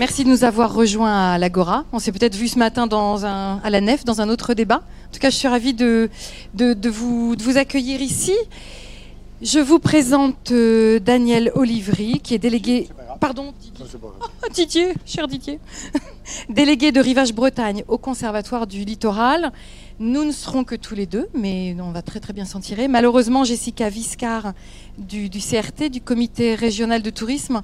Merci de nous avoir rejoints à l'Agora. On s'est peut-être vu ce matin dans un, à la Nef, dans un autre débat. En tout cas, je suis ravie de, de, de vous, de vous accueillir ici. Je vous présente euh, Daniel Olivry, qui est délégué. Pardon, Didier. Oh, Didier, cher Didier. délégué de Rivage Bretagne au Conservatoire du Littoral. Nous ne serons que tous les deux, mais on va très très bien s'en tirer. Malheureusement, Jessica Viscar du, du CRT, du Comité régional de tourisme,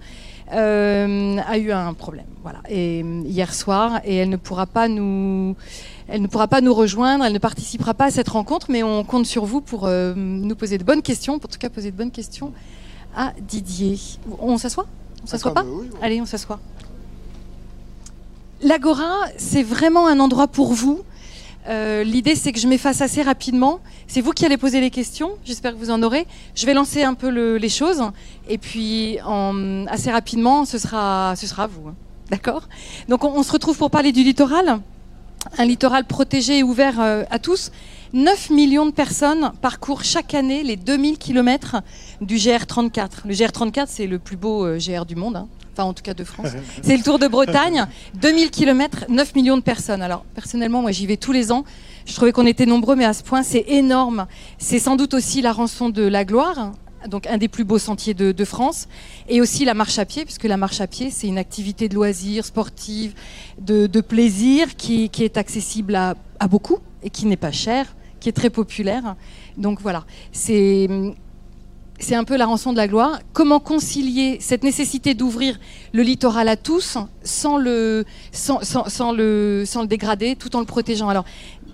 euh, a eu un problème. Voilà. Et euh, hier soir, et elle ne pourra pas nous, elle ne pourra pas nous rejoindre, elle ne participera pas à cette rencontre, mais on compte sur vous pour euh, nous poser de bonnes questions, pour en tout cas poser de bonnes questions à Didier. On s'assoit? On s'assoit pas? oui, oui. Allez, on s'assoit. L'Agora, c'est vraiment un endroit pour vous. Euh, L'idée, c'est que je m'efface assez rapidement. C'est vous qui allez poser les questions. J'espère que vous en aurez. Je vais lancer un peu le- les choses. Et puis, assez rapidement, ce sera, vous. hein. D'accord? Donc, on, on se retrouve pour parler du littoral. Un littoral protégé et ouvert euh, à tous. 9 millions de personnes parcourent chaque année les 2000 km du GR34. Le GR34, c'est le plus beau euh, GR du monde. hein. Enfin, en tout cas de France. C'est le Tour de Bretagne. 2000 km, 9 millions de personnes. Alors, personnellement, moi, j'y vais tous les ans. Je trouvais qu'on était nombreux, mais à ce point, c'est énorme. C'est sans doute aussi la rançon de la gloire, donc un des plus beaux sentiers de, de France, et aussi la marche à pied, puisque la marche à pied, c'est une activité de loisir, sportive, de, de plaisir, qui, qui est accessible à, à beaucoup et qui n'est pas chère, qui est très populaire. Donc voilà, c'est c'est un peu la rançon de la gloire. Comment concilier cette nécessité d'ouvrir le littoral à tous sans le, sans, sans- le, sans le dégrader, tout en le protégeant? Alors,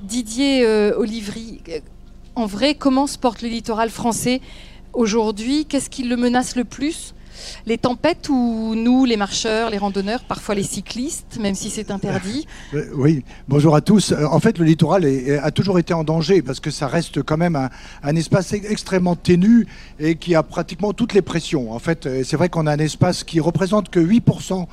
Didier euh, Olivry, euh, en vrai, comment se porte le littoral français aujourd'hui? Qu'est-ce qui le menace le plus? Les tempêtes ou nous, les marcheurs, les randonneurs, parfois les cyclistes, même si c'est interdit Euh, Oui, bonjour à tous. Euh, En fait, le littoral a toujours été en danger parce que ça reste quand même un, espace extrêmement ténu et qui a pratiquement toutes les pressions. En fait, euh, c'est vrai qu'on a un espace qui représente que 8%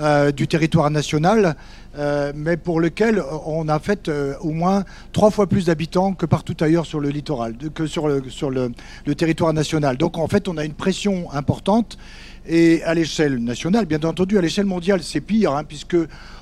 euh, du territoire national, euh, mais pour lequel on a fait euh, au moins trois fois plus d'habitants que partout ailleurs sur le littoral, que sur, le, sur le territoire national. Donc en fait, on a une pression importante. Et à l'échelle nationale, bien entendu, à l'échelle mondiale, c'est pire, hein, puisque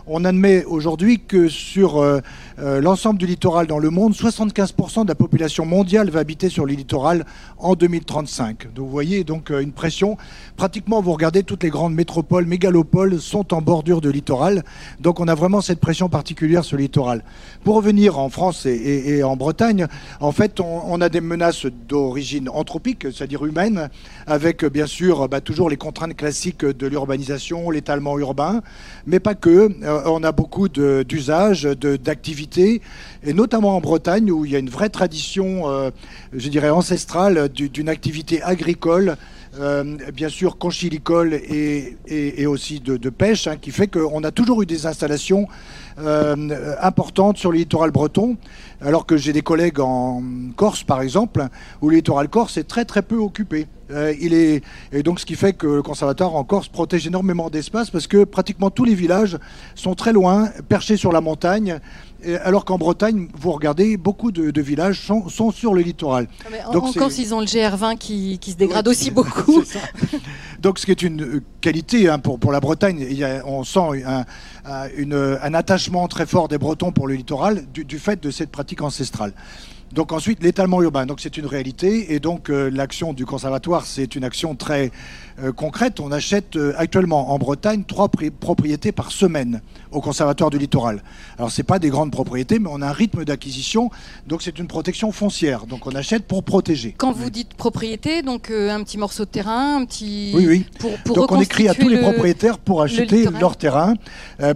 on admet aujourd'hui que sur euh, euh, l'ensemble du littoral dans le monde, 75% de la population mondiale va habiter sur le littoral en 2035. Donc vous voyez donc euh, une pression. Pratiquement, vous regardez toutes les grandes métropoles, mégalopoles sont en bordure de littoral. Donc on a vraiment cette pression particulière sur le littoral. Pour revenir en France et, en Bretagne, en fait, on, a des menaces d'origine anthropique, c'est-à-dire humaine, avec bien sûr bah, toujours les contraintes classiques de l'urbanisation, l'étalement urbain, mais pas que. Euh, on a beaucoup d'usages, d'activités, et notamment en Bretagne où il y a une vraie tradition, euh, je dirais, ancestrale du- d'une activité agricole. Euh, bien sûr conchilicole et, et- et aussi de, de pêche, hein, qui fait qu'on a toujours eu des installations euh, importantes sur le littoral breton, alors que j'ai des collègues en Corse, par exemple, où le littoral corse est très très peu occupé. Euh, il est, et donc ce qui fait que le conservatoire en Corse protège énormément d'espace parce que pratiquement tous les villages sont très loin, perchés sur la montagne, alors qu'en Bretagne, vous regardez, beaucoup de, de villages sont, sont sur le littoral. Mais en, Donc en Corse, ils ont le GR20 qui, qui se dégrade aussi beaucoup. Donc, ce qui est une euh, qualité hein, pour, pour la Bretagne, il y a- on sent un, un- une- un attachement très fort des Bretons pour le littoral du, du fait de cette pratique ancestrale. Donc ensuite, l'étalement urbain, donc c'est une réalité, et donc euh, l'action du conservatoire, c'est une action très euh, concrète. On achète euh, actuellement en Bretagne trois pri- propriétés par semaine au conservatoire du littoral. Alors c'est pas des grandes propriétés, mais on a un rythme d'acquisition, donc c'est une protection foncière. Donc on achète pour protéger. Quand vous dites propriété, donc un petit morceau de terrain, un petit. Oui, oui. Pour, pour Donc on écrit à tous les propriétaires pour acheter leur terrain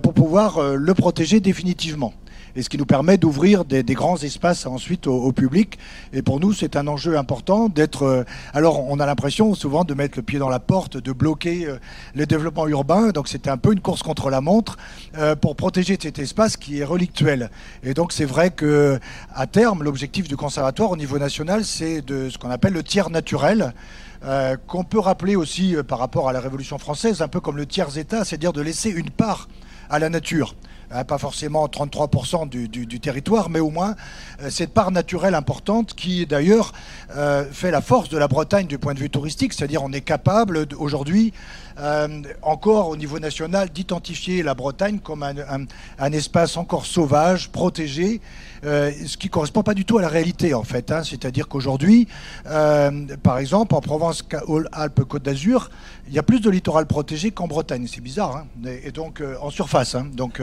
pour pouvoir le protéger définitivement. Et ce qui nous permet d'ouvrir des, grands espaces ensuite au, public. Et pour nous, c'est un enjeu important d'être. euh, alors, on a l'impression souvent de mettre le pied dans la porte, de bloquer euh, le développement urbain. Donc, c'était un peu une course contre la montre euh, pour protéger cet espace qui est relictuel. Et donc, c'est vrai que à terme, l'objectif du conservatoire au niveau national, c'est de ce qu'on appelle le tiers naturel. qu'on peut rappeler aussi par rapport à la Révolution française, un peu comme le tiers-État, c'est-à-dire de laisser une part à la nature. Hein, pas forcément 33% du, territoire, mais au moins euh, cette part naturelle importante qui d'ailleurs euh, fait la force de la Bretagne du point de vue touristique, c'est-à-dire on est capable aujourd'hui euh, encore au niveau national d'identifier la Bretagne comme un, espace encore sauvage, protégé, ce qui ne correspond pas du tout à la réalité en fait. Hein. C'est-à-dire qu'aujourd'hui, par exemple, en Provence-Alpes-Côte d'Azur, il y a plus de littoral protégé qu'en Bretagne. C'est bizarre. Hein. et, donc en surface. Hein. Donc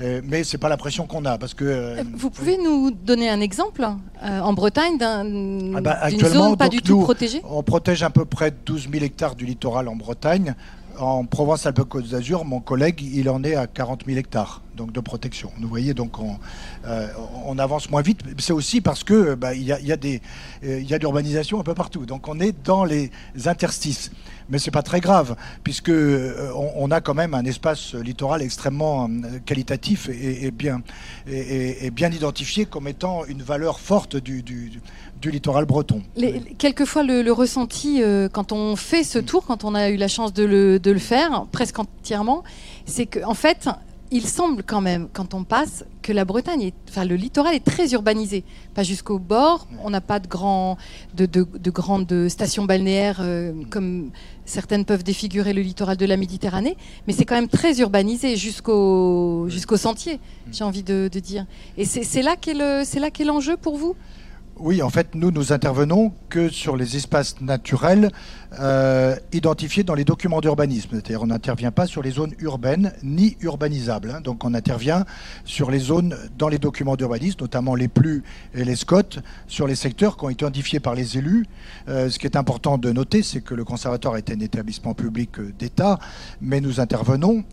euh, mais c'est pas la pression qu'on a parce que. Euh, Vous pouvez nous donner un exemple euh, en Bretagne d'un, ah bah, d'une zone pas du tout protégée On protège à peu près 12 000 hectares du littoral en Bretagne. En Provence-Alpes-Côte d'Azur, mon collègue, il en est à 40 000 hectares donc de protection. Vous voyez, donc on, on avance moins vite. C'est aussi parce que bah, il y, a, y, a des, il y a de l'urbanisation un peu partout. Donc on est dans les interstices mais c'est pas très grave, puisque euh, on, a quand même un espace littoral extrêmement euh, qualitatif et, bien, et, bien identifié comme étant une valeur forte du, du, littoral breton. quelquefois, le, ressenti, euh, quand on fait ce tour, quand on a eu la chance de le, de le faire, presque entièrement, c'est qu'en en fait, il semble quand même, quand on passe, que la Bretagne, est, enfin le littoral est très urbanisé. Pas jusqu'au bord, on n'a pas de, grand, de, de, grandes stations balnéaires euh, comme certaines peuvent défigurer le littoral de la Méditerranée, mais c'est quand même très urbanisé jusqu'au jusqu'au sentier, j'ai envie de, dire. Et c'est là qu'est l'enjeu pour vous? Oui, en fait, nous, nous intervenons que sur les espaces naturels euh, identifiés dans les documents d'urbanisme. C'est-à-dire, on n'intervient pas sur les zones urbaines ni urbanisables. Hein. Donc, on intervient sur les zones dans les documents d'urbanisme, notamment les plus et les SCOT, sur les secteurs qui ont été identifiés par les élus. Euh, ce qui est important de noter, c'est que le conservatoire est un établissement public euh, d'État, mais nous intervenons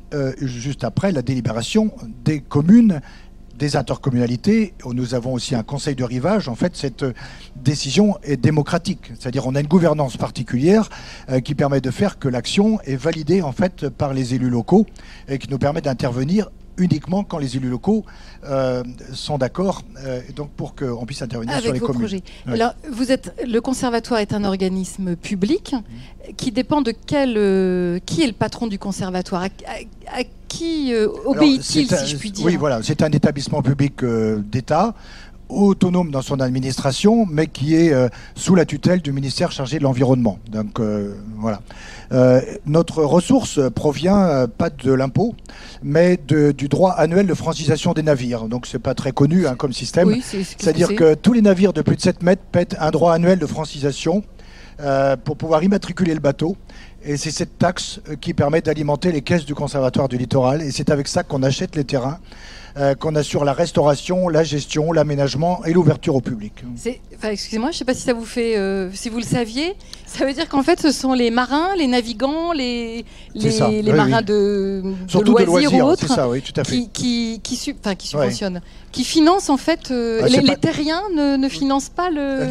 juste après la délibération des communes des intercommunalités. Nous avons aussi un conseil de rivage. En fait, cette décision est démocratique. C'est-à-dire on a une gouvernance particulière euh, qui permet de faire que l'action est validée en fait par les élus locaux et qui nous permet d'intervenir uniquement quand les élus locaux euh, sont d'accord, euh, donc pour qu'on puisse intervenir sur les vos communes. Projets. Alors, vous êtes, le conservatoire est un organisme public qui dépend de quel, euh, qui est le patron du conservatoire? À, qui obéit-il, si je puis dire Oui, voilà, c'est un établissement public d'État autonome dans son administration, mais qui est euh, sous la tutelle du ministère chargé de l'environnement. Donc euh, voilà. Euh, notre ressource provient pas de l'impôt, mais du droit annuel de francisation des navires. Donc c'est pas très connu hein, comme système. C'est-à-dire que tous les navires de plus de 7 mètres paient un droit annuel de francisation pour pouvoir immatriculer le bateau. Et c'est cette taxe qui permet d'alimenter les caisses du conservatoire du littoral. Et c'est avec ça qu'on achète les terrains. Euh, qu'on assure la restauration, la gestion, l'aménagement et l'ouverture au public. excusez-moi, je ne sais pas si ça vous fait, euh, si vous le saviez, ça veut dire qu'en fait, ce sont les marins, les navigants, les, les, marins De, loisirs, ou autres, qui, qui, qui, subventionnent, qui financent en fait. Euh, ah, les, terriens ne, financent pas le,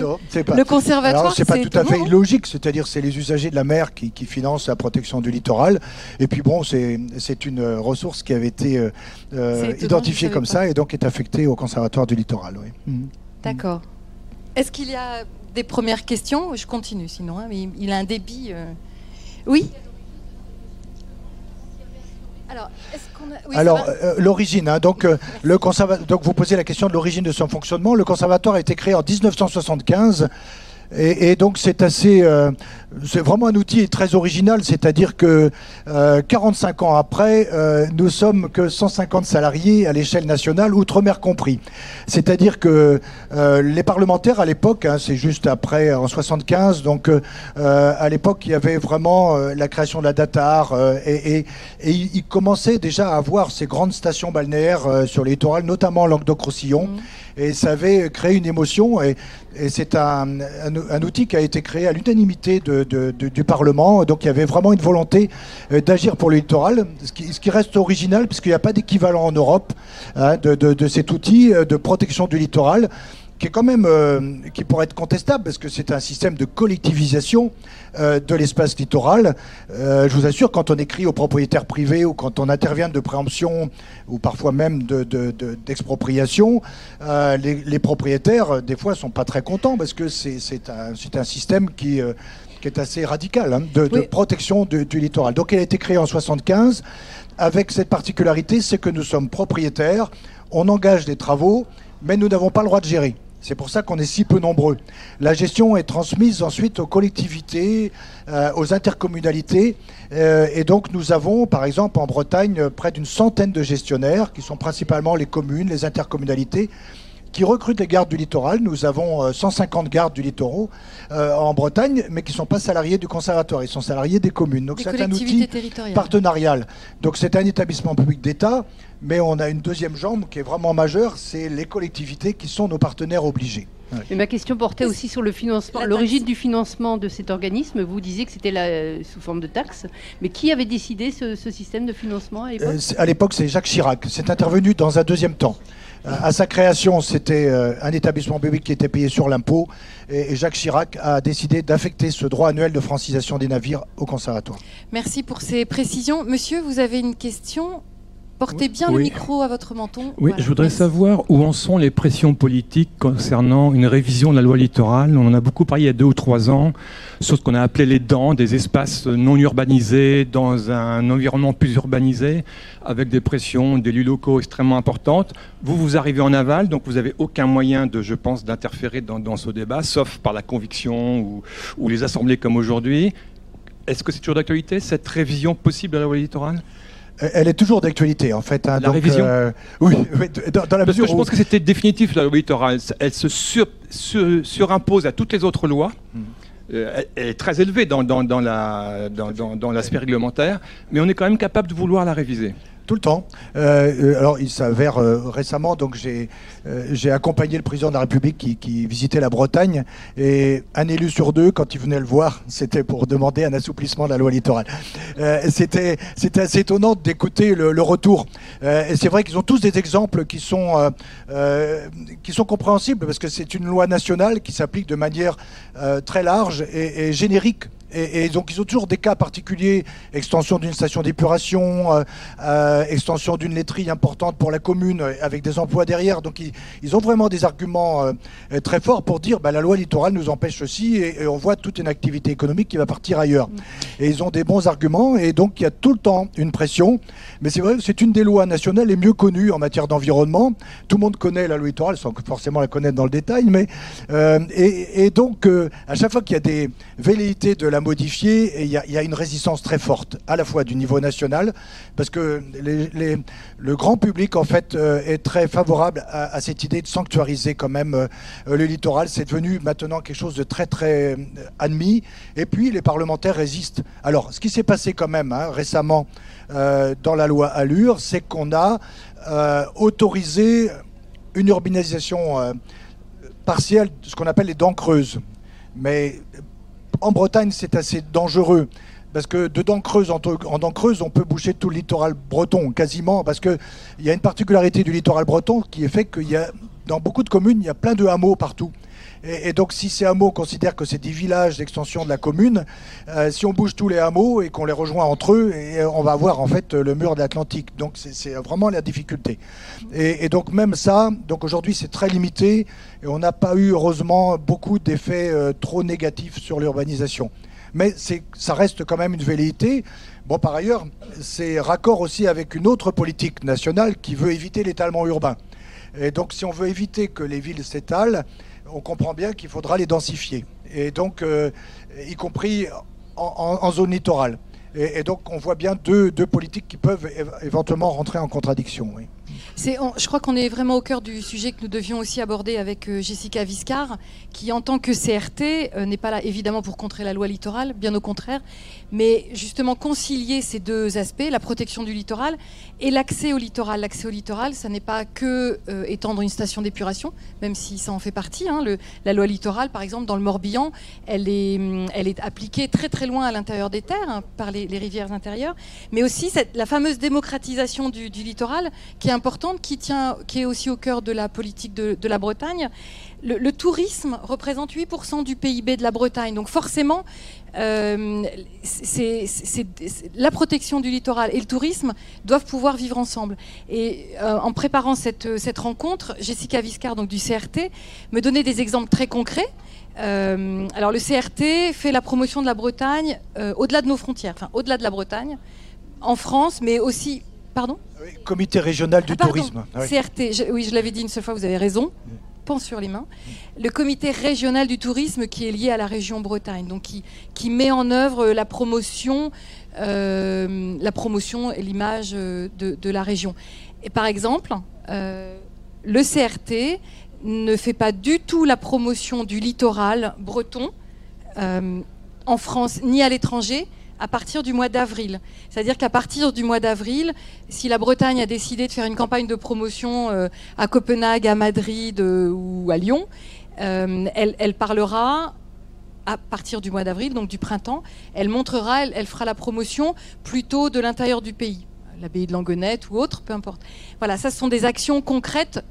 le conservatoire. C'est pas tout à fait illogique, c'est-à-dire c'est les usagers de la mer qui, financent la protection du littoral. Et puis bon, c'est une ressource qui avait été identifiée comme ça et donc est affectée au conservatoire du littoral. Mhm. D'accord. Est-ce qu'il y a des premières questions. Je continue sinon, hein, mais il a un débit. Euh. Oui alors, Alors euh, l'origine, hein, donc, euh, le donc vous posez la question de l'origine de son fonctionnement. Le conservatoire a été créé en 1975 et, donc c'est assez, euh, c'est vraiment un outil très original, c'est-à-dire que 45 euh, ans après, euh, nous sommes que 150 salariés à l'échelle nationale, outre-mer compris. C'est-à-dire que les parlementaires à l'époque, hein, c'est juste après en 75, donc à l'époque il y avait vraiment la création de la DATAR et, et, et ils commençaient déjà à avoir ces grandes stations balnéaires sur les littorales, notamment Languedoc-Roussillon. Mmh et ça avait créé une émotion. Et, c'est un, un, outil qui a été créé à l'unanimité du Parlement. Donc il y avait vraiment une volonté euh, d'agir pour le littoral, ce qui, reste original, puisqu'il n'y a pas d'équivalent en Europe hein, de, de cet outil euh, de protection du littoral qui est quand même euh, qui pourrait être contestable parce que c'est un système de collectivisation euh, de l'espace littoral. Euh, je vous assure, quand on écrit aux propriétaires privés ou quand on intervient de préemption ou parfois même d'expropriation, de, les, les, propriétaires des fois sont pas très contents parce que c'est un, un système qui qui est assez radicale hein, de, protection du littoral. Donc elle a été créée en 75 avec cette particularité, c'est que nous sommes propriétaires, on engage des travaux, mais nous n'avons pas le droit de gérer. C'est pour ça qu'on est si peu nombreux. La gestion est transmise ensuite aux collectivités, euh, aux intercommunalités. Euh, et donc nous avons, par exemple, en Bretagne, près d'une centaine de gestionnaires, qui sont principalement les communes, les intercommunalités, qui recrutent les gardes du littoral. Nous avons 150 euh, gardes du littoral en Bretagne, mais qui ne sont pas salariés du conservatoire, ils sont salariés des communes. Donc c'est un outil partenarial. Donc c'est un établissement public d'État mais on a une deuxième jambe qui est vraiment majeure, c'est les collectivités qui sont nos partenaires obligés. ma question portait aussi sur le financement, l'origine du financement de cet organisme. Vous disiez que c'était sous forme de taxe, mais qui avait décidé ce, système de financement à l'époque? Euh, À l'époque, c'est Jacques Chirac. C'est intervenu dans un deuxième temps. À sa création, c'était euh, un établissement public qui était payé sur l'impôt, et Jacques Chirac a décidé d'affecter ce droit annuel de francisation des navires au conservatoire. Merci pour ces précisions. Monsieur, vous avez une question Portez bien le micro à votre menton. Oui, je voudrais savoir où en sont les pressions politiques concernant une révision de la loi littorale. On en a beaucoup parlé il y a deux ou trois ans, sur ce qu'on a appelé les dents, des espaces non urbanisés dans un environnement plus urbanisé, avec des pressions d'élus locaux extrêmement importantes. Vous, vous arrivez en aval, donc vous n'avez aucun moyen, de, je pense, d'interférer dans, ce débat, sauf par la conviction ou, ou les assemblées comme aujourd'hui. Est-ce que c'est toujours d'actualité, cette révision possible de la loi littorale? Elle est toujours d'actualité, en fait. Hein, la révision euh, Oui, dans, la Parce que je pense que c'était définitif, la loi littorale. Elle se surimpose à toutes les autres lois. Hmm. Euh, elle est très élevée dans, dans, dans l'aspect réglementaire, mais on est quand même capable de vouloir la réviser. Tout le temps. Euh, euh, alors, il s'avère euh, récemment, donc j'ai accompagné le président de la République qui, visitait la Bretagne et un élu sur deux, quand il venait le voir, c'était pour demander un assouplissement de la loi littorale. c'était assez étonnant d'écouter le, retour. et c'est vrai qu'ils ont tous des exemples qui sont compréhensibles parce que c'est une loi nationale qui s'applique de manière très large et générique et, donc ils ont toujours des cas particuliers, extension d'une station d'épuration, euh, euh, extension d'une laiterie importante pour la commune euh, avec des emplois derrière. Donc ils, ont vraiment des arguments très forts pour dire bah, la loi littorale nous empêche ceci et, on voit toute une activité économique qui va partir ailleurs. Mm. Et ils ont des bons arguments et donc il y a tout le temps une pression. Mais c'est vrai que c'est une des lois nationales les mieux connues en matière d'environnement. Tout le monde connaît la loi littorale sans forcément la connaître dans le détail. Mais, et, et, donc à chaque fois qu'il y a des velléités de la la modifier et il y, a une résistance très forte, à la fois du niveau national, parce que le grand public en fait euh, est très favorable à, cette idée de sanctuariser quand même euh, le littoral. C'est devenu maintenant quelque chose de très très euh, admis. Et puis les parlementaires résistent. Alors, ce qui s'est passé quand même hein, récemment dans la loi Allure, c'est qu'on a autorisé une urbanisation partielle, ce qu'on appelle les dents creuses. Mais en Bretagne, c'est assez dangereux. Parce que de dents creuses en, dents on peut boucher tout le littoral breton, quasiment. Parce qu'il y a une particularité du littoral breton qui est fait qu'il y a, dans beaucoup de communes, il y a plein de hameaux partout. Et, donc, si ces hameaux considèrent que c'est des villages d'extension de la commune, euh, si on bouge tous les hameaux et qu'on les rejoint entre eux, et on va avoir en fait le mur de l'Atlantique. Donc, c'est vraiment la difficulté. Et, donc, même ça, donc aujourd'hui, c'est très limité et on n'a pas eu, heureusement, beaucoup d'effets euh, trop négatifs sur l'urbanisation. Mais ça reste quand même une velléité. Bon, par ailleurs, c'est raccord aussi avec une autre politique nationale qui veut éviter l'étalement urbain. Et donc, si on veut éviter que les villes s'étalent, on comprend bien qu'il faudra les densifier. Et donc, euh, y compris en, zone littorale. Et, donc, on voit bien deux, politiques qui peuvent éventuellement rentrer en contradiction. Je crois qu'on est vraiment au cœur du sujet que nous devions aussi aborder avec euh, Jessica Viscar, qui en tant que CRT euh, n'est pas là évidemment pour contrer la loi littorale, bien au contraire, mais justement concilier ces deux aspects, la protection du littoral et l'accès au littoral. L'accès au littoral, ça n'est pas que euh, étendre une station d'épuration, même si ça en fait partie. Hein. la loi littorale, par exemple, dans le Morbihan, elle est, est appliquée très très loin à l'intérieur des terres, hein, par les, rivières intérieures, mais aussi la fameuse démocratisation du littoral qui est importante qui, tient, qui est aussi au cœur de la politique de, la Bretagne. Le, tourisme représente 8% du PIB de la Bretagne. Donc forcément, euh, la protection du littoral et le tourisme doivent pouvoir vivre ensemble. Et euh, en préparant cette, rencontre, Jessica Viscard, donc du CRT, me donnait des exemples très concrets. Euh, alors le CRT fait la promotion de la Bretagne au-delà de nos frontières, enfin au-delà de la Bretagne, en France, mais aussi Pardon Comité régional du ah, tourisme. Ah CRT, oui, je l'avais dit une seule fois, vous avez raison. Pense sur les mains. Le comité régional du tourisme qui est lié à la région Bretagne, donc qui, qui met en œuvre la promotion, euh, la promotion et l'image de, de, la région. Et par exemple, euh, le CRT ne fait pas du tout la promotion du littoral breton euh, en France ni à l'étranger, à partir du mois d'avril. C'est-à-dire qu'à partir du mois d'avril, si la Bretagne a décidé de faire une campagne de promotion euh, à Copenhague, à Madrid euh, ou à Lyon, euh, elle, parlera à partir du mois d'avril, donc du printemps, elle montrera, elle, fera la promotion plutôt de l'intérieur du pays, l'abbaye de Langonette ou autre, peu importe. Voilà, ça ce sont des actions concrètes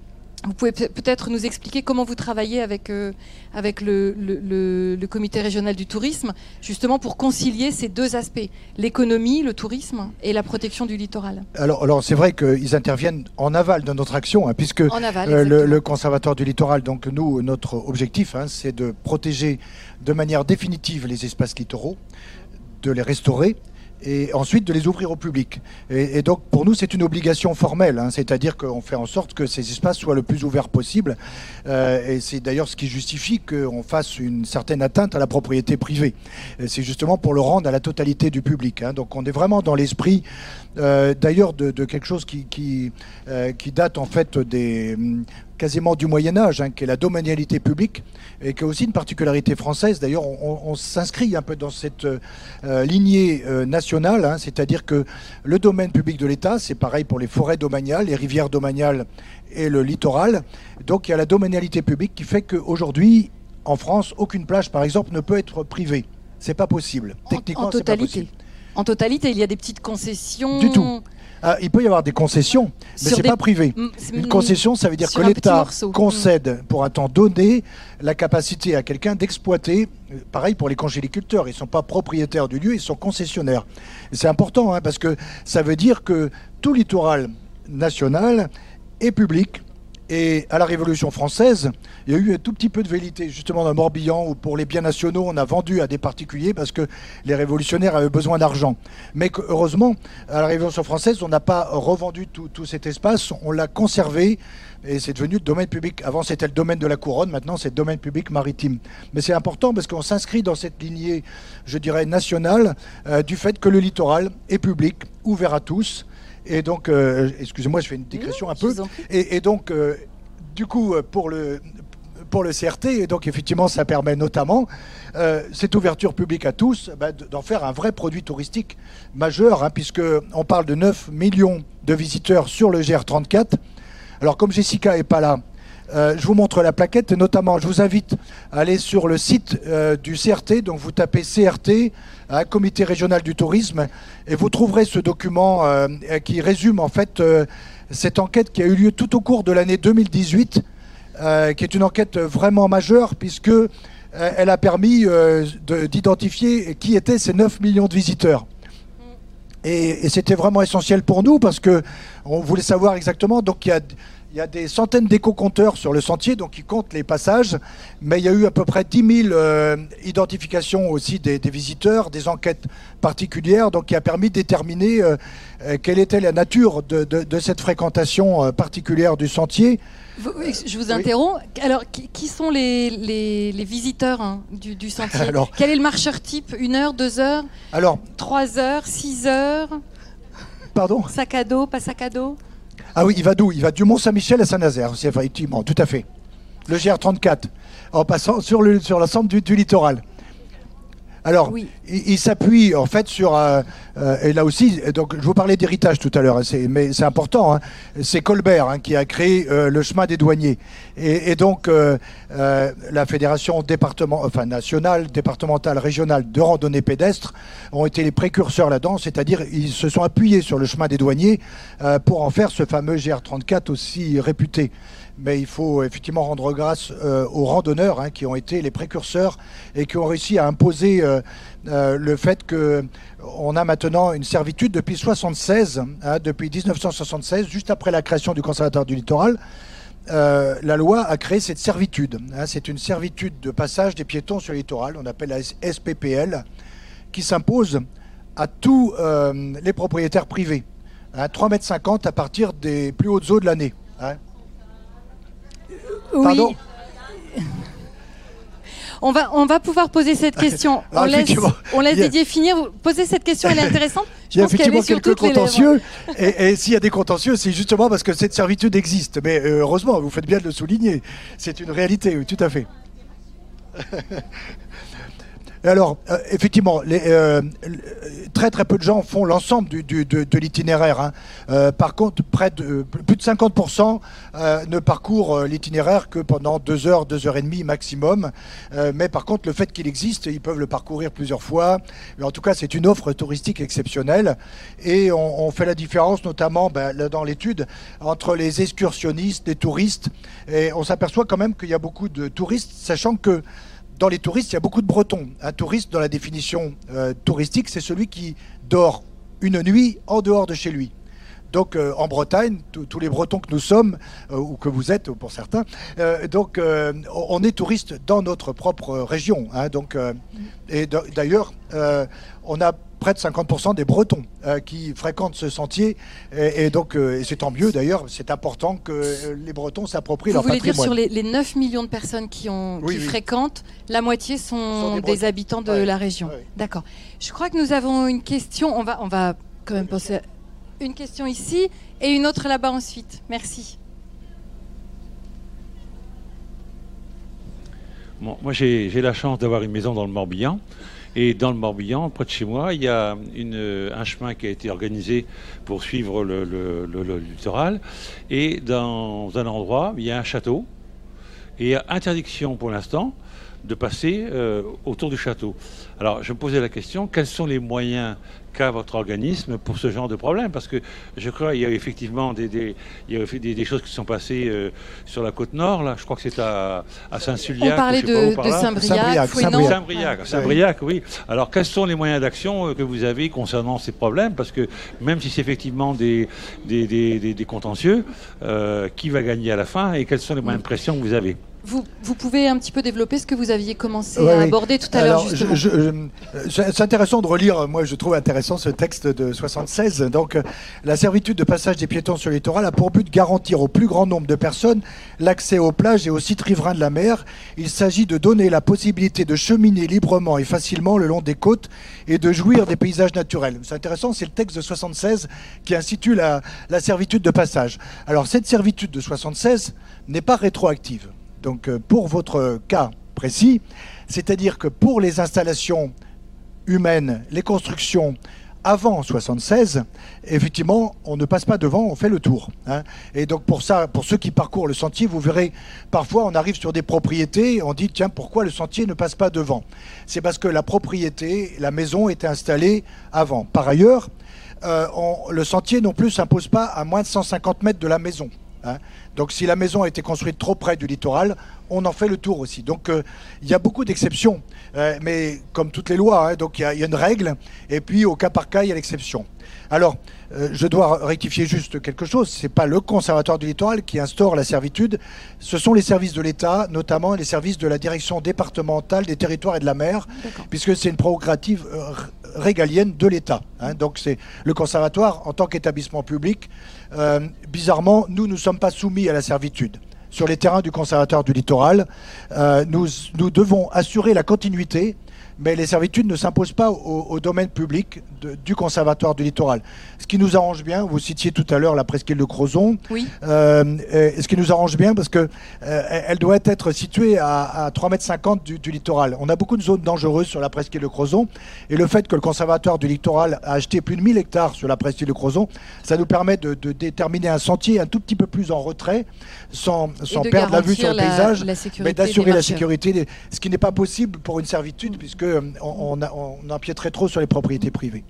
vous pouvez peut-être nous expliquer comment vous travaillez avec, euh, avec le, le, comité régional du tourisme, justement pour concilier ces deux aspects, l'économie, le tourisme et la protection du littoral? Alors, alors c'est vrai qu'ils interviennent en aval de notre action, hein, puisque euh, le, conservatoire du littoral, donc nous, notre objectif, hein, c'est de protéger de manière définitive les espaces littoraux, de les restaurer et ensuite de les ouvrir au public. Et, donc pour nous, c'est une obligation formelle, hein. c'est-à-dire qu'on fait en sorte que ces espaces soient le plus ouverts possible. Euh, et c'est d'ailleurs ce qui justifie qu'on fasse une certaine atteinte à la propriété privée. C'est justement pour le rendre à la totalité du public. Hein. Donc on est vraiment dans l'esprit, euh, d'ailleurs, de, quelque chose euh, qui, date en fait des quasiment du Moyen Âge, hein, qui est la domanialité publique, et qui a aussi une particularité française. D'ailleurs, on, s'inscrit un peu dans cette euh, lignée euh, nationale, hein, c'est-à-dire que le domaine public de l'État, c'est pareil pour les forêts domaniales, les rivières domaniales et le littoral. Donc il y a la domanialité publique qui fait qu'aujourd'hui, en France, aucune plage, par exemple, ne peut être privée. C'est pas possible. Techniquement, c'est pas possible. En totalité, il y a des petites concessions. Du tout. Ah, il peut y avoir des concessions, mais c'est pas privé. Une concession, ça veut dire que l'État concède pour un temps donné la capacité à quelqu'un d'exploiter. Euh, pareil pour les congéliculteurs, ils ne sont pas propriétaires du lieu, ils sont concessionnaires. C'est important hein, parce que ça veut dire que tout littoral national est public et à la Révolution française, il y a eu un tout petit peu de vérité, justement dans Morbihan, où pour les biens nationaux, on a vendu à des particuliers parce que les révolutionnaires avaient besoin d'argent. Mais heureusement, à la Révolution française, on n'a pas revendu tout, cet espace, on l'a conservé et c'est devenu domaine public. Avant, c'était le domaine de la couronne, maintenant, c'est le domaine public maritime. Mais c'est important parce qu'on s'inscrit dans cette lignée, je dirais, nationale, euh, du fait que le littoral est public, ouvert à tous et donc, euh, excusez-moi, je fais une digression un peu. Et, donc, euh, du coup, euh, pour le, pour le CRT, et donc effectivement, ça permet notamment cette ouverture publique à tous bah, d'en faire un vrai produit touristique majeur, hein, puisqu'on parle de 9 millions de visiteurs sur le GR34. Alors, comme Jessica n'est pas là, je vous montre la plaquette, et notamment, je vous invite à aller sur le site du CRT, donc vous tapez CRT un comité régional du tourisme, et vous trouverez ce document euh, qui résume en fait euh, cette enquête qui a eu lieu tout au cours de l'année 2018, euh, qui est une enquête vraiment majeure puisque elle a permis d'identifier qui étaient ces 9 millions de visiteurs. Et, et c'était vraiment essentiel pour nous parce que on voulait savoir exactement. Donc il y a il y a des centaines d'éco-compteurs sur le sentier, donc ils comptent les passages, mais il y a eu à peu près 10 000 euh, identifications aussi des, visiteurs, des enquêtes particulières, donc qui a permis de déterminer euh, euh, quelle était la nature de, cette fréquentation particulière du sentier. Je vous interromps. Alors, qui, sont les, visiteurs hein, du, sentier? Quel est le marcheur type? Une heure, deux heures? Alors, Trois heures, six heures? Pardon? Sac à dos, pas sac à dos? Ah oui, il va d'où? Il va du Mont-Saint-Michel à Saint-Nazaire, c'est effectivement, tout à fait. Le GR34, en passant sur l'ensemble du, littoral. Alors, il, s'appuie en fait sur, euh, euh, et là aussi, donc je vous parlais d'héritage tout à l'heure, hein, mais c'est important. Hein. c'est Colbert hein, qui a créé euh, le chemin des douaniers, et, donc la fédération département, enfin nationale, départementale, régionale de randonnée pédestre ont été les précurseurs là-dedans, c'est-à-dire ils se sont appuyés sur le chemin des douaniers pour en faire ce fameux GR34 aussi réputé mais il faut effectivement rendre grâce euh, aux randonneurs hein, qui ont été les précurseurs et qui ont réussi à imposer euh, euh, le fait qu'on a maintenant une servitude depuis 76, hein, depuis 1976, juste après la création du Conservatoire du littoral. la loi a créé cette servitude. Hein. c'est une servitude de passage des piétons sur le littoral, on appelle la SPPL, qui s'impose à tous les propriétaires privés. 3,50 mètres à partir des plus hautes eaux de l'année. Oui. On va, on va pouvoir poser cette question. on laisse, on laisse Didier finir. Posez cette question, elle est intéressante. Je il y a effectivement quelques contentieux. Et, et s'il y a des contentieux, c'est justement parce que cette servitude existe. Mais euh, heureusement, vous faites bien de le souligner. C'est une réalité, oui, tout à fait. Alors, euh, effectivement, euh, très très peu de gens font l'ensemble de, l'itinéraire. Hein. Euh, par contre, près de, plus de 50% ne parcourent l'itinéraire que pendant deux heures, deux heures et demie maximum. mais par contre, le fait qu'il existe, ils peuvent le parcourir plusieurs fois. Mais en tout cas, c'est une offre touristique exceptionnelle. Et on, fait la différence, notamment ben, dans l'étude, entre les excursionnistes, les touristes. Et on s'aperçoit quand même qu'il y a beaucoup de touristes, sachant que dans les touristes, il y a beaucoup de Bretons. Un touriste, dans la définition euh, touristique, c'est celui qui dort une nuit en dehors de chez lui. Donc euh, en Bretagne, tous les Bretons que nous sommes, euh, ou que vous êtes pour certains, donc on est touriste dans notre propre région. Hein. donc, et d'ailleurs, on a près de 50% des Bretons euh, qui fréquentent ce sentier. Et, donc, euh, c'est tant mieux d'ailleurs, c'est important que euh, les Bretons s'approprient leur patrimoine. Vous voulez dire sur les, 9 millions de personnes qui, ont, fréquentent, la moitié sont, des, habitants de la région. D'accord. Je crois que nous avons une question. On va, on va quand même penser une question ici et une autre là-bas ensuite. Merci. Bon, moi, j'ai la chance d'avoir une maison dans le Morbihan. Et dans le Morbihan, près de chez moi, il y a un chemin qui a été organisé pour suivre le, littoral. Et dans un endroit, il y a un château. Et interdiction pour l'instant de passer euh, autour du château. Alors, je me posais la question, quels sont les moyens qu'a votre organisme pour ce genre de problème? Parce que je crois qu'il y a effectivement des, des, il y a des, choses qui sont passées euh, sur la côte nord, là. Je crois que c'est à, à Saint-Sulliac. On parlait de, de Saint-Briac. Saint-Briac, Saint-Briac, oui. Alors, quels sont les moyens d'action euh, que vous avez concernant ces problèmes? Parce que même si c'est effectivement des, des, contentieux, euh, qui va gagner à la fin et quels sont les moyens de pression que vous avez? Vous, pouvez un petit peu développer ce que vous aviez commencé à aborder tout à l'heure. C'est intéressant de relire, moi je trouve intéressant ce texte de 76. Donc, la servitude de passage des piétons sur le littoral a pour but de garantir au plus grand nombre de personnes l'accès aux plages et aux sites riverains de la mer. Il s'agit de donner la possibilité de cheminer librement et facilement le long des côtes et de jouir des paysages naturels. C'est intéressant, c'est le texte de 76 qui institue la, la servitude de passage. Alors, cette servitude de 76 n'est pas rétroactive. Donc euh, pour votre cas précis, c'est-à-dire que pour les installations humaines, les constructions avant 76, effectivement, on ne passe pas devant, on fait le tour. Hein. Et donc pour ça, pour ceux qui parcourent le sentier, vous verrez, parfois on arrive sur des propriétés, on dit tiens pourquoi le sentier ne passe pas devant? C'est parce que la propriété, la maison était installée avant. Par ailleurs, euh, le sentier non plus s'impose pas à moins de 150 mètres de la maison. Hein. Donc si la maison a été construite trop près du littoral, on en fait le tour aussi. Donc euh, il y a beaucoup d'exceptions, euh, mais comme toutes les lois, hein, donc il y, a une règle, et puis au cas par cas, il y a l'exception. Alors, euh, je dois rectifier juste quelque chose, ce n'est pas le Conservatoire du littoral qui instaure la servitude, ce sont les services de l'État, notamment les services de la direction départementale des territoires et de la mer, puisque c'est une prérogative régalienne de l'État. Hein. donc c'est le Conservatoire en tant qu'établissement public euh, bizarrement, nous ne sommes pas soumis à la servitude. Sur les terrains du conservatoire du littoral, euh, nous, nous devons assurer la continuité mais les servitudes ne s'imposent pas au, domaine public du Conservatoire du littoral. Ce qui nous arrange bien, vous citiez tout à l'heure la presqu'île de Crozon, oui. Euh, ce qui nous arrange bien parce que euh, elle doit être située à, 3,50 m du, du, littoral. On a beaucoup de zones dangereuses sur la presqu'île de Crozon, et le fait que le Conservatoire du littoral a acheté plus de 1000 hectares sur la presqu'île de Crozon, ça nous permet de, déterminer un sentier un tout petit peu plus en retrait, sans, sans perdre la vue sur le paysage, mais d'assurer la sécurité, ce qui n'est pas possible pour une servitude, puisque euh, on, on, empiéterait trop sur les propriétés privées.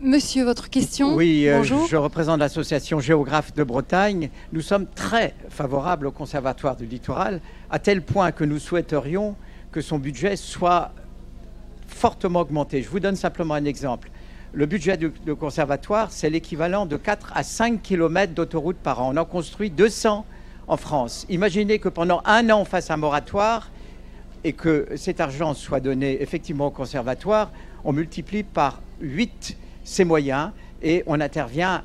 Monsieur, votre question Oui, euh, je représente l'association Géographe de Bretagne. Nous sommes très favorables au Conservatoire du littoral, à tel point que nous souhaiterions que son budget soit fortement augmenté. Je vous donne simplement un exemple. Le budget du, conservatoire, c'est l'équivalent de 4 à 5 km d'autoroute par an. On en construit 200 en France. Imaginez que pendant un an, on fasse un moratoire et que cet argent soit donné effectivement au conservatoire. On multiplie par 8 ses moyens et on intervient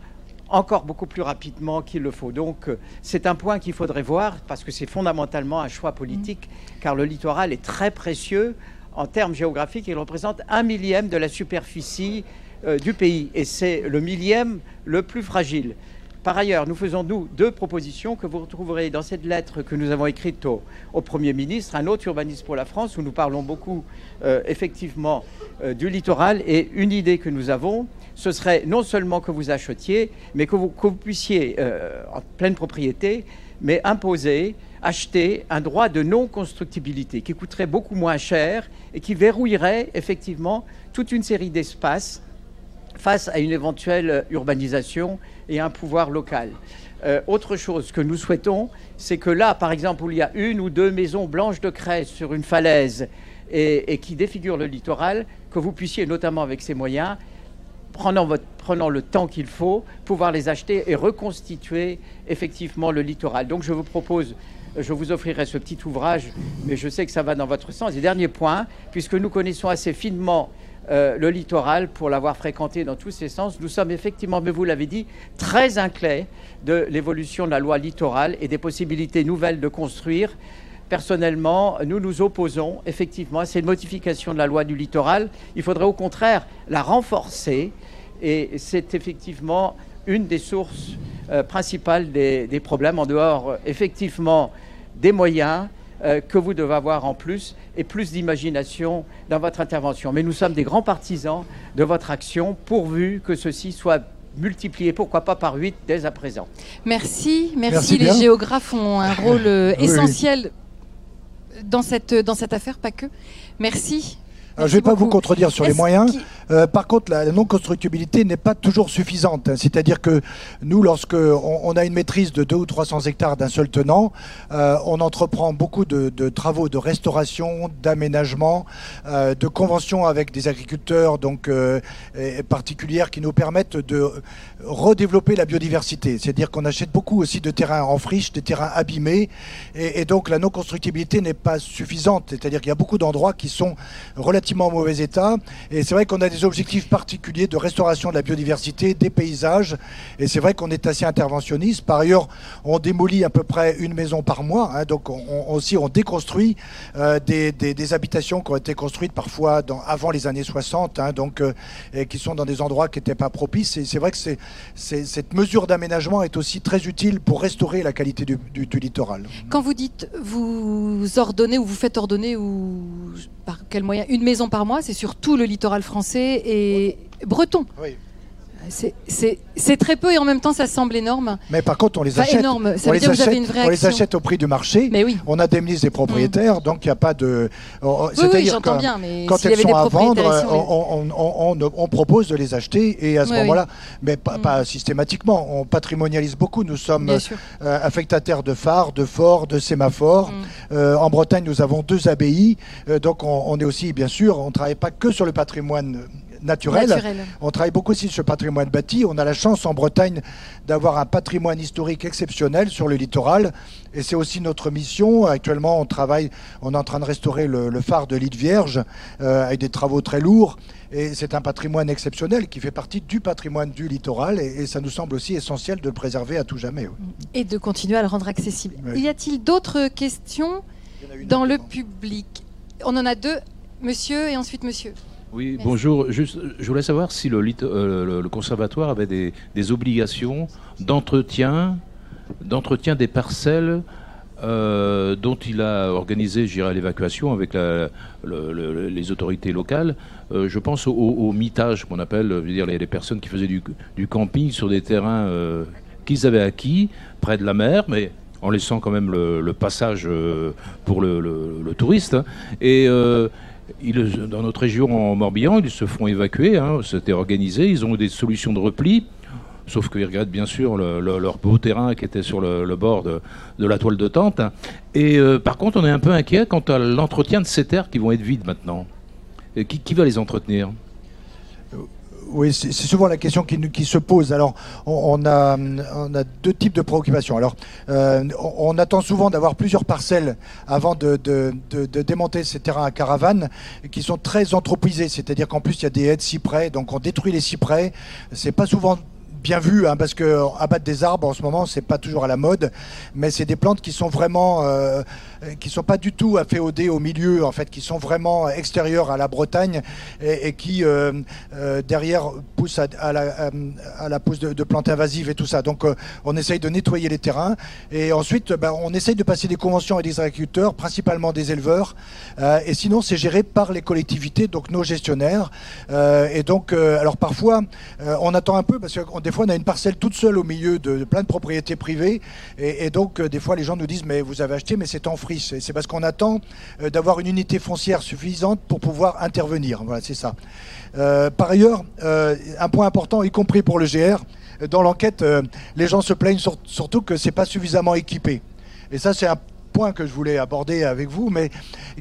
encore beaucoup plus rapidement qu'il le faut. Donc c'est un point qu'il faudrait voir parce que c'est fondamentalement un choix politique car le littoral est très précieux en termes géographiques. Il représente un millième de la superficie euh, du pays et c'est le millième le plus fragile. Par ailleurs, nous faisons, nous, deux propositions que vous retrouverez dans cette lettre que nous avons écrite au, Premier ministre, un autre urbanisme pour la France, où nous parlons beaucoup, euh, effectivement, euh, du littoral. Et une idée que nous avons, ce serait non seulement que vous achetiez, mais que vous, puissiez, euh, en pleine propriété, mais imposer, acheter un droit de non-constructibilité qui coûterait beaucoup moins cher et qui verrouillerait effectivement toute une série d'espaces face à une éventuelle urbanisation et un pouvoir local. Euh, autre chose que nous souhaitons, c'est que là, par exemple, où il y a une ou deux maisons blanches de craie sur une falaise et, qui défigurent le littoral, que vous puissiez, notamment avec ces moyens, prenant, le temps qu'il faut, pouvoir les acheter et reconstituer effectivement le littoral. Donc je vous propose je vous offrirai ce petit ouvrage, mais je sais que ça va dans votre sens. Et dernier point, puisque nous connaissons assez finement euh, le littoral pour l'avoir fréquenté dans tous ses sens. Nous sommes effectivement, mais vous l'avez dit, très inquiets de l'évolution de la loi littorale et des possibilités nouvelles de construire. Personnellement, nous nous opposons effectivement à cette modification de la loi du littoral. Il faudrait au contraire la renforcer et c'est effectivement une des sources euh, principales des, des, problèmes en dehors effectivement des moyens euh, que vous devez avoir en plus et plus d'imagination dans votre intervention. Mais nous sommes des grands partisans de votre action pourvu que ceci soit multiplié, pourquoi pas par 8 dès à présent. Merci, merci. les géographes ont un rôle euh, essentiel dans cette, dans cette affaire, pas que. Merci je ne vais pas vous contredire sur les moyens. Euh, par contre, la, non-constructibilité n'est pas toujours suffisante. Hein. C'est-à-dire que nous, lorsque on, a une maîtrise de 2 ou 300 hectares d'un seul tenant, euh, on entreprend beaucoup de, travaux de restauration, d'aménagement, euh, de conventions avec des agriculteurs donc particulières qui nous permettent de redévelopper la biodiversité. C'est-à-dire qu'on achète beaucoup aussi de terrains en friche, des terrains abîmés, et, et donc la non-constructibilité n'est pas suffisante. C'est-à-dire qu'il y a beaucoup d'endroits qui sont relativement en mauvais état. Et c'est vrai qu'on a des objectifs particuliers de restauration de la biodiversité, des paysages. Et c'est vrai qu'on est assez interventionniste. Par ailleurs, on démolit à peu près une maison par mois. Hein. donc on, aussi, on déconstruit euh, des, habitations qui ont été construites parfois avant les années 60, hein, donc, euh, qui sont dans des endroits qui n'étaient pas propices. Et c'est vrai que c'est, cette mesure d'aménagement est aussi très utile pour restaurer la qualité du littoral. Quand vous dites vous ordonnez ou vous faites ordonner ou par quel moyen une maison par mois, c'est sur tout le littoral français et breton. C'est très peu et en même temps ça semble énorme. Mais par contre on les achète. Énorme. Ça on veut dire achète, vous avez une vraie On les achète au prix du marché. Mais oui. On indemnise les propriétaires, donc il n'y a pas de. Oui, oui j'entends bien. Mais quand elles sont à vendre, on, on, on, propose de les acheter et à ce moment-là, mais pas, mm. pas, systématiquement. On patrimonialise beaucoup. Nous sommes euh, affectataires de phares, de forts, de sémaphores. Mm. Euh, en Bretagne, nous avons deux abbayes, euh, donc on, est aussi bien sûr. On ne travaille pas que sur le patrimoine naturel. On travaille beaucoup aussi sur le patrimoine bâti. On a la chance en Bretagne d'avoir un patrimoine historique exceptionnel sur le littoral. Et c'est aussi notre mission. Actuellement, on travaille, on est en train de restaurer le, phare de l'île Vierge euh, avec des travaux très lourds. Et c'est un patrimoine exceptionnel qui fait partie du patrimoine du littoral. Et, ça nous semble aussi essentiel de le préserver à tout jamais. Et de continuer à le rendre accessible. Y a-t-il d'autres questions dans le public? On en a deux monsieur et ensuite monsieur. Oui, Merci. bonjour. Juste, je voulais savoir si le, lit- euh, le- conservatoire avait des, des obligations d'entretien, d'entretien des parcelles euh, dont il a organisé, j'irai l'évacuation avec la- le- le- les autorités locales. Euh, je pense au, au mitage qu'on appelle, je veux dire les, les personnes qui faisaient du, du camping sur des terrains euh, qu'ils avaient acquis près de la mer, mais en laissant quand même le, le passage pour le, touriste. Et dans notre région en Morbihan, ils se font évacuer. Hein, C'était organisé. Ils ont eu des solutions de repli. Sauf qu'ils regrettent bien sûr le- le- leur beau terrain qui était sur le, bord de, la toile de tente. Et euh, par contre, on est un peu inquiet quant à l'entretien de ces terres qui vont être vides maintenant. Et qui va les entretenir? Oui, c'est souvent la question qui, se pose. Alors, on, a, deux types de préoccupations. Alors, euh, on, attend souvent d'avoir plusieurs parcelles avant de démonter ces terrains à caravane qui sont très anthropisés. C'est-à-dire qu'en plus, il y a des haies de cyprès, donc on détruit les cyprès. C'est pas souvent bien vu, hein, parce que abattre des arbres en ce moment, c'est pas toujours à la mode, mais c'est des plantes qui sont vraiment, euh, qui sont pas du tout afféodées au milieu, en fait, qui sont vraiment extérieures à la Bretagne et, qui euh, euh, derrière poussent à, la, la pousse de, plantes invasives et tout ça. Donc, on essaye de nettoyer les terrains et ensuite, ben, on essaye de passer des conventions avec des agriculteurs, principalement des éleveurs, et sinon, c'est géré par les collectivités, donc nos gestionnaires. Et donc, alors parfois, on attend un peu parce que on- des fois, on a une parcelle toute seule au milieu de, plein de propriétés privées. Et, donc, euh, des fois, les gens nous disent Mais vous avez acheté, mais c'est en friche. Et c'est parce qu'on attend euh, d'avoir une unité foncière suffisante pour pouvoir intervenir. Voilà, c'est ça. Euh, par ailleurs, un point important, y compris pour le GR, dans l'enquête, les gens se plaignent sur- surtout que c'est pas suffisamment équipé. Et ça, c'est un point que je voulais aborder avec vous, mais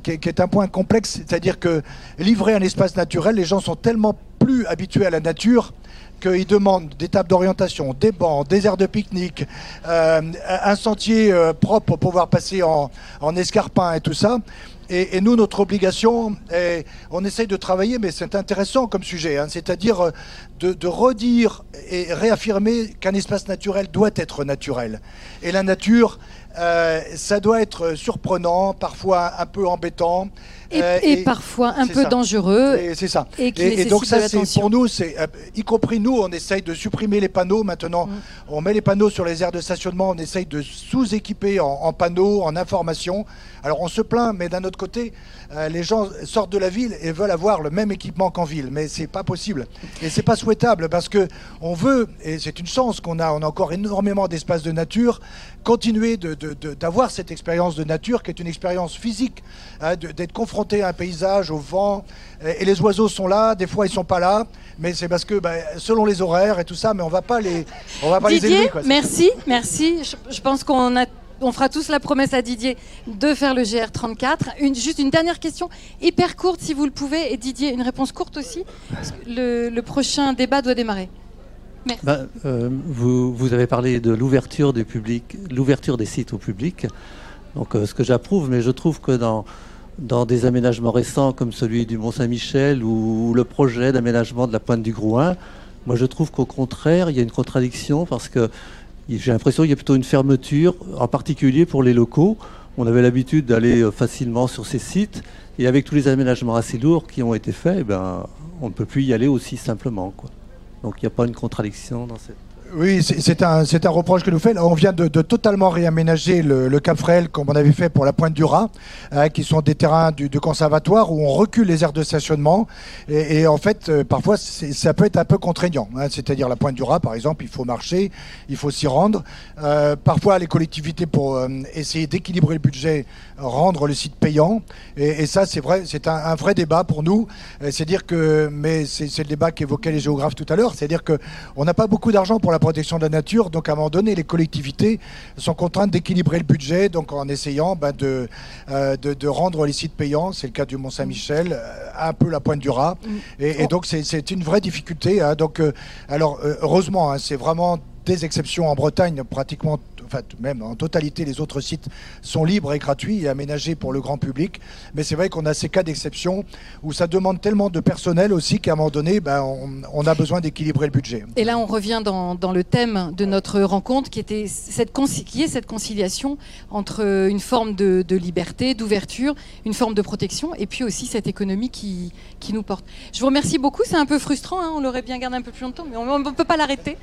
qui est, un point complexe, c'est-à-dire que livrer un espace naturel, les gens sont tellement plus habitués à la nature qu'ils demandent des tables d'orientation, des bancs, des aires de pique-nique, euh, un sentier euh, propre pour pouvoir passer en, en escarpin et tout ça. Et, nous, notre obligation, est, on essaye de travailler, mais c'est intéressant comme sujet, hein, c'est-à-dire euh, de redire et réaffirmer qu'un espace naturel doit être naturel. Et la nature, euh, ça doit être surprenant, parfois un peu embêtant. Et, euh, et parfois un peu ça. dangereux. Et c'est ça. et donc ça, c'est pour nous, c'est euh, y compris nous, on essaye de supprimer les panneaux. Maintenant, Mm. on met les panneaux sur les aires de stationnement. On essaye de sous-équiper en, en panneaux, en information. Alors on se plaint, mais d'un autre côté, les gens sortent de la ville et veulent avoir le même équipement qu'en ville, mais c'est pas possible et c'est pas souhaitable parce que on veut et c'est une chance qu'on a, on a encore énormément d'espaces de nature, continuer d'avoir cette expérience de nature qui est une expérience physique, hein, d'être confronté à un paysage, au vent, et, et les oiseaux sont là, des fois ils sont pas là, mais c'est parce que ben, selon les horaires et tout ça, mais on va pas les, on va pas les Didier, élever. quoi. merci, merci. Je, je pense qu'on a, on fera tous la promesse à Didier de faire le GR34. Une, juste une dernière question, hyper courte si vous le pouvez, et Didier, une réponse courte aussi. parce que Le, le prochain débat doit démarrer. Ben, euh, vous, vous avez parlé de l'ouverture du public, l'ouverture des sites au public. Donc, euh, ce que j'approuve, mais je trouve que dans, dans des aménagements récents comme celui du Mont-Saint-Michel ou le projet d'aménagement de la Pointe du Grouin, moi je trouve qu'au contraire, il y a une contradiction parce que j'ai l'impression qu'il y a plutôt une fermeture, en particulier pour les locaux. On avait l'habitude d'aller euh, facilement sur ces sites et avec tous les aménagements assez lourds qui ont été faits, eh ben, on ne peut plus y aller aussi simplement. Donc il n'y a pas une contradiction dans cette... Oui, c'est un, reproche que nous fait. On vient de, totalement réaménager le, Cap Fréhel comme on avait fait pour la Pointe du Raz, hein, qui sont des terrains du, conservatoire où on recule les aires de stationnement. Et, en fait, euh, parfois, ça peut être un peu contraignant. hein. C'est-à-dire la Pointe du Raz, par exemple, il faut marcher, il faut s'y rendre. Euh, parfois, les collectivités, pour euh, essayer d'équilibrer le budget, rendre le site payant. Et, ça, c'est vrai, c'est un, vrai débat pour nous. C'est dire que, mais c'est le débat qu'évoquaient les géographes tout à l'heure. C'est-à-dire que on n'a pas beaucoup d'argent pour la protection de la nature, donc à un moment donné, les collectivités sont contraintes d'équilibrer le budget, donc en essayant ben, de, euh, de, de rendre les sites payants. C'est le cas du Mont Saint-Michel, euh, un peu la Pointe du Raz. Et, et donc c'est- une vraie difficulté. hein. Donc, euh, alors heureusement, hein, c'est vraiment des exceptions en Bretagne. Pratiquement, enfin, même en totalité, les autres sites sont libres et gratuits et aménagés pour le grand public. Mais c'est vrai qu'on a ces cas d'exception où ça demande tellement de personnel aussi qu'à un moment donné, ben, on, a besoin d'équilibrer le budget. Et là, on revient dans, le thème de notre rencontre qui, était cette, qui est cette conciliation entre une forme de, liberté, d'ouverture, une forme de protection et puis aussi cette économie qui, qui nous porte. Je vous remercie beaucoup. C'est un peu frustrant, hein, on l'aurait bien gardé un peu plus longtemps, mais on ne peut pas l'arrêter.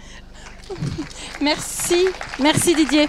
Merci, merci Didier.